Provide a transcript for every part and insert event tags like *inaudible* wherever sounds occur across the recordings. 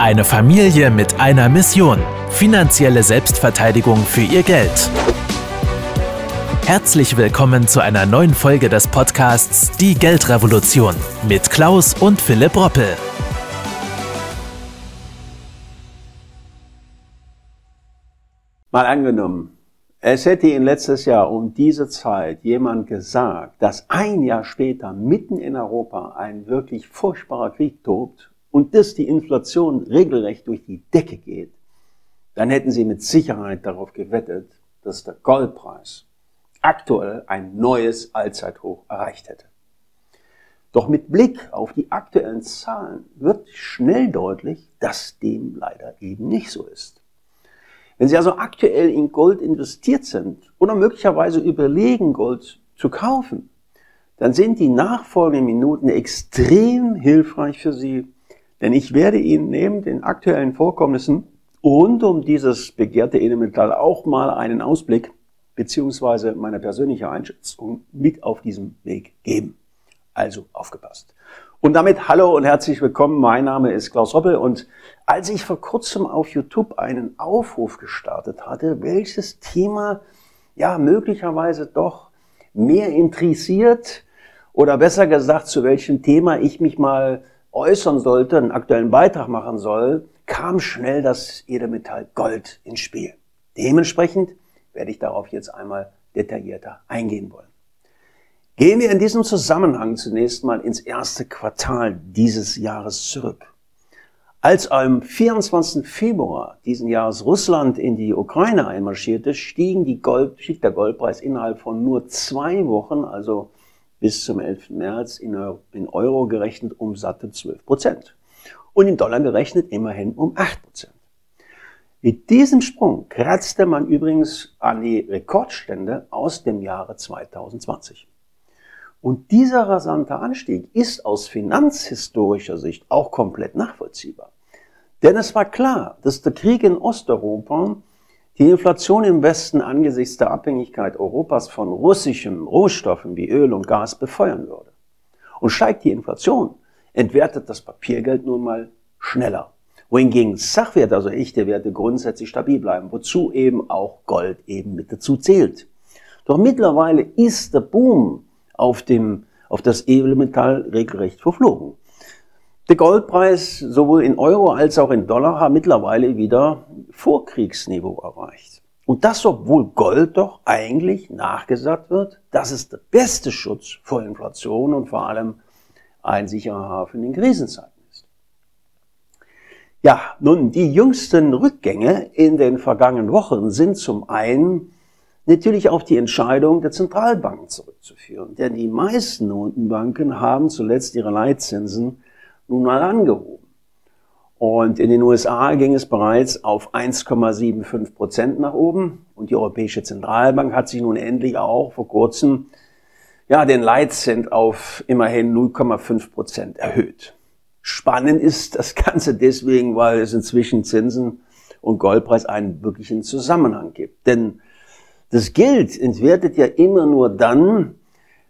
Eine Familie mit einer Mission. Finanzielle Selbstverteidigung für ihr Geld. Herzlich willkommen zu einer neuen Folge des Podcasts Die Geldrevolution mit Klaus und Philipp Roppel. Mal angenommen, es hätte Ihnen letztes Jahr um diese Zeit jemand gesagt, dass ein Jahr später mitten in Europa ein wirklich furchtbarer Krieg tobt und dass die Inflation regelrecht durch die Decke geht, dann hätten Sie mit Sicherheit darauf gewettet, dass der Goldpreis aktuell ein neues Allzeithoch erreicht hätte. Doch mit Blick auf die aktuellen Zahlen wird schnell deutlich, dass dem leider eben nicht so ist. Wenn Sie also aktuell in Gold investiert sind oder möglicherweise überlegen, Gold zu kaufen, dann sind die nachfolgenden Minuten extrem hilfreich für Sie, denn ich werde Ihnen neben den aktuellen Vorkommnissen rund um dieses begehrte Edelmetall auch mal einen Ausblick beziehungsweise meine persönliche Einschätzung mit auf diesem Weg geben. Also aufgepasst. Und damit hallo und herzlich willkommen. Mein Name ist Klaus Hoppel und als ich vor kurzem auf YouTube einen Aufruf gestartet hatte, welches Thema ja möglicherweise doch mehr interessiert oder besser gesagt, zu welchem Thema ich mich mal äußern sollte, einen aktuellen Beitrag machen soll, kam schnell das Edelmetall Gold ins Spiel. Dementsprechend werde ich darauf jetzt einmal detaillierter eingehen wollen. Gehen wir in diesem Zusammenhang zunächst mal ins erste Quartal dieses Jahres zurück. Als am 24. Februar diesen Jahres Russland in die Ukraine einmarschierte, stiegen die Gold, stieg der Goldpreis innerhalb von nur zwei Wochen, also bis zum 11. März, in Euro gerechnet um satte 12 Prozent. Und in Dollar gerechnet immerhin um 8 Prozent. Mit diesem Sprung kratzte man übrigens an die Rekordstände aus dem Jahre 2020. Und dieser rasante Anstieg ist aus finanzhistorischer Sicht auch komplett nachvollziehbar. Denn es war klar, dass der Krieg in Osteuropa die Inflation im Westen angesichts der Abhängigkeit Europas von russischen Rohstoffen wie Öl und Gas befeuern würde. Und steigt die Inflation, entwertet das Papiergeld nun mal schneller. Wohingegen Sachwerte, also echte Werte, grundsätzlich stabil bleiben, wozu eben auch Gold eben mit dazu zählt. Doch mittlerweile ist der Boom auf, dem, auf das Edelmetall regelrecht verflogen. Der Goldpreis sowohl in Euro als auch in Dollar hat mittlerweile wieder Vorkriegsniveau erreicht. Und das, obwohl Gold doch eigentlich nachgesagt wird, dass es der beste Schutz vor Inflation und vor allem ein sicherer Hafen in Krisenzeiten ist. Ja, nun, die jüngsten Rückgänge in den vergangenen Wochen sind zum einen natürlich auf die Entscheidung der Zentralbanken zurückzuführen. Denn die meisten Notenbanken haben zuletzt ihre Leitzinsen nun mal angehoben. Und in den USA ging es bereits auf 1,75 Prozent nach oben. Und die Europäische Zentralbank hat sich nun endlich auch vor kurzem ja, den Leitzins auf immerhin 0,5 Prozent erhöht. Spannend ist das Ganze deswegen, weil es inzwischen Zinsen und Goldpreis einen wirklichen Zusammenhang gibt. Denn das Geld entwertet ja immer nur dann,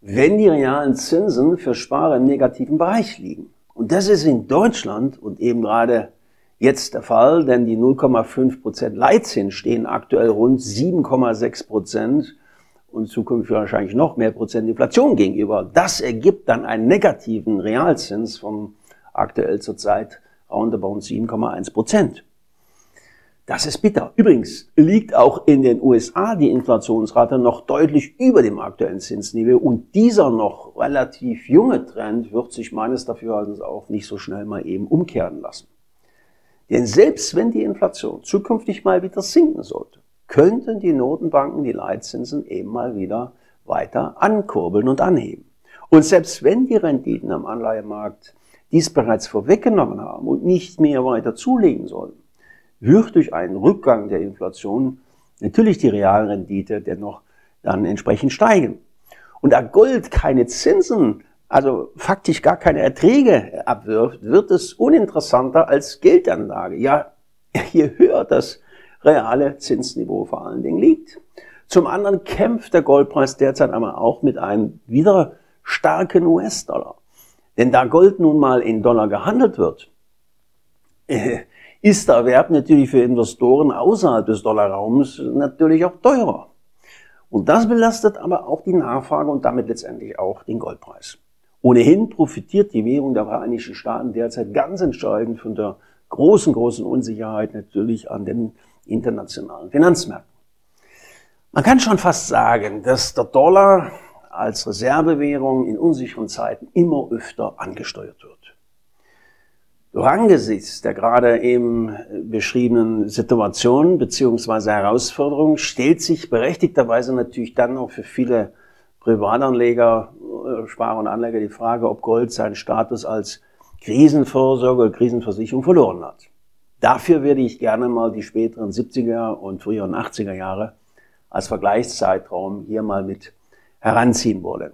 wenn die realen Zinsen für Sparer im negativen Bereich liegen. Und das ist in Deutschland und eben gerade jetzt der Fall, denn die 0,5 Prozent Leitzins stehen aktuell rund 7,6 Prozent und zukünftig wahrscheinlich noch mehr Prozent Inflation gegenüber. Das ergibt dann einen negativen Realzins von aktuell zurzeit roundabout 7,1 Prozent. Das ist bitter. Übrigens liegt auch in den USA die Inflationsrate noch deutlich über dem aktuellen Zinsniveau und dieser noch relativ junge Trend wird sich meines Dafürhaltens auch nicht so schnell mal eben umkehren lassen. Denn selbst wenn die Inflation zukünftig mal wieder sinken sollte, könnten die Notenbanken die Leitzinsen eben mal wieder weiter ankurbeln und anheben. Und selbst wenn die Renditen am Anleihemarkt dies bereits vorweggenommen haben und nicht mehr weiter zulegen sollen, wird durch einen Rückgang der Inflation natürlich die Realrendite dennoch dann entsprechend steigen. Und da Gold keine Zinsen, also faktisch gar keine Erträge abwirft, wird es uninteressanter als Geldanlage. Ja, *laughs* je höher das reale Zinsniveau vor allen Dingen liegt. Zum anderen kämpft der Goldpreis derzeit aber auch mit einem wieder starken US-Dollar. Denn da Gold nun mal in Dollar gehandelt wird, äh, ist der Erwerb natürlich für Investoren außerhalb des Dollarraums natürlich auch teurer. Und das belastet aber auch die Nachfrage und damit letztendlich auch den Goldpreis. Ohnehin profitiert die Währung der Vereinigten Staaten derzeit ganz entscheidend von der großen, großen Unsicherheit natürlich an den internationalen Finanzmärkten. Man kann schon fast sagen, dass der Dollar als Reservewährung in unsicheren Zeiten immer öfter angesteuert wird. Angesichts der gerade eben beschriebenen Situation beziehungsweise Herausforderungen stellt sich berechtigterweise natürlich dann auch für viele Privatanleger, äh, Sparer und Anleger die Frage, ob Gold seinen Status als Krisenvorsorge oder Krisenversicherung verloren hat. Dafür werde ich gerne mal die späteren 70er und früheren 80er Jahre als Vergleichszeitraum hier mal mit heranziehen wollen.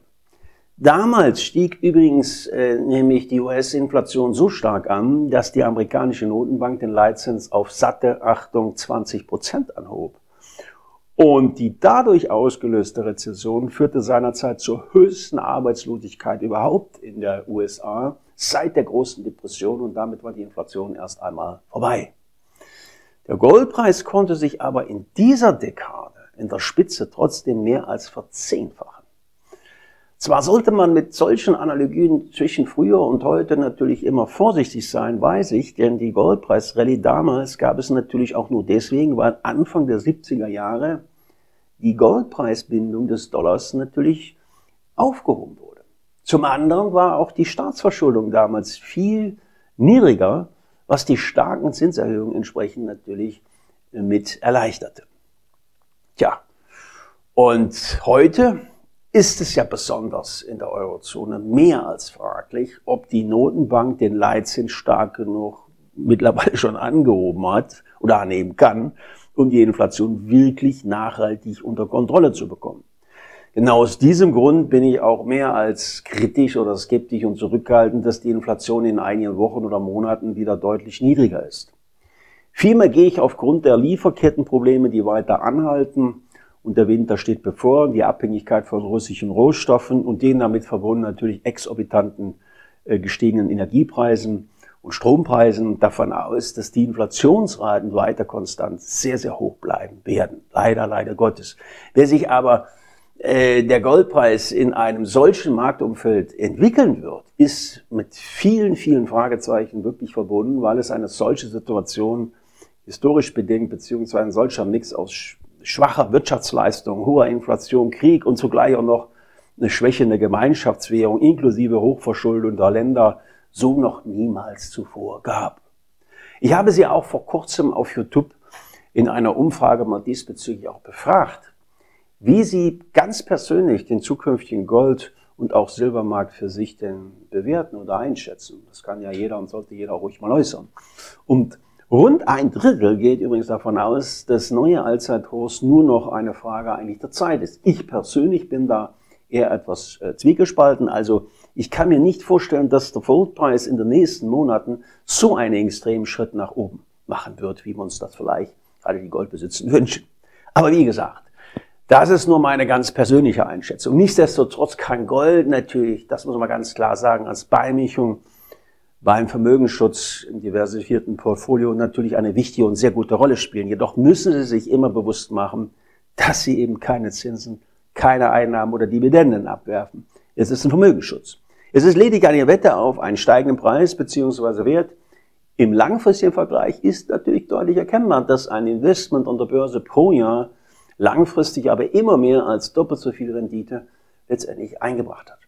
Damals stieg übrigens äh, nämlich die US-Inflation so stark an, dass die amerikanische Notenbank den Leitzins auf satte Achtung 20 Prozent anhob. Und die dadurch ausgelöste Rezession führte seinerzeit zur höchsten Arbeitslosigkeit überhaupt in der USA seit der großen Depression und damit war die Inflation erst einmal vorbei. Der Goldpreis konnte sich aber in dieser Dekade in der Spitze trotzdem mehr als verzehnfachen. Zwar sollte man mit solchen Analogien zwischen früher und heute natürlich immer vorsichtig sein, weiß ich, denn die Goldpreisrallye damals gab es natürlich auch nur deswegen, weil Anfang der 70er Jahre die Goldpreisbindung des Dollars natürlich aufgehoben wurde. Zum anderen war auch die Staatsverschuldung damals viel niedriger, was die starken Zinserhöhungen entsprechend natürlich mit erleichterte. Tja, und heute ist es ja besonders in der Eurozone mehr als fraglich, ob die Notenbank den Leitzins stark genug mittlerweile schon angehoben hat oder annehmen kann, um die Inflation wirklich nachhaltig unter Kontrolle zu bekommen. Genau aus diesem Grund bin ich auch mehr als kritisch oder skeptisch und zurückhaltend, dass die Inflation in einigen Wochen oder Monaten wieder deutlich niedriger ist. Vielmehr gehe ich aufgrund der Lieferkettenprobleme, die weiter anhalten, und der Winter steht bevor, die Abhängigkeit von russischen Rohstoffen und den damit verbunden natürlich exorbitanten äh, gestiegenen Energiepreisen und Strompreisen davon aus, dass die Inflationsraten weiter konstant sehr, sehr hoch bleiben werden. Leider, leider Gottes. Wer sich aber äh, der Goldpreis in einem solchen Marktumfeld entwickeln wird, ist mit vielen, vielen Fragezeichen wirklich verbunden, weil es eine solche Situation historisch bedingt, beziehungsweise ein solcher Mix aus schwacher Wirtschaftsleistung, hoher Inflation, Krieg und zugleich auch noch eine schwächende Gemeinschaftswährung inklusive Hochverschuldung der Länder so noch niemals zuvor gab. Ich habe Sie auch vor kurzem auf YouTube in einer Umfrage mal diesbezüglich auch befragt, wie Sie ganz persönlich den zukünftigen Gold- und auch Silbermarkt für sich denn bewerten oder einschätzen. Das kann ja jeder und sollte jeder ruhig mal äußern. Und Rund ein Drittel geht übrigens davon aus, dass neue Allzeithochs nur noch eine Frage eigentlich der Zeit ist. Ich persönlich bin da eher etwas äh, zwiegespalten. Also ich kann mir nicht vorstellen, dass der Goldpreis in den nächsten Monaten so einen extremen Schritt nach oben machen wird, wie wir uns das vielleicht gerade die Goldbesitzen *laughs* wünschen. Aber wie gesagt, das ist nur meine ganz persönliche Einschätzung. Nichtsdestotrotz kann Gold natürlich, das muss man ganz klar sagen, als Beimischung beim Vermögensschutz im diversifizierten Portfolio natürlich eine wichtige und sehr gute Rolle spielen. Jedoch müssen Sie sich immer bewusst machen, dass Sie eben keine Zinsen, keine Einnahmen oder Dividenden abwerfen. Es ist ein Vermögensschutz. Es ist lediglich eine Wette auf einen steigenden Preis bzw. Wert. Im langfristigen Vergleich ist natürlich deutlich erkennbar, dass ein Investment an der Börse pro Jahr langfristig aber immer mehr als doppelt so viel Rendite letztendlich eingebracht hat.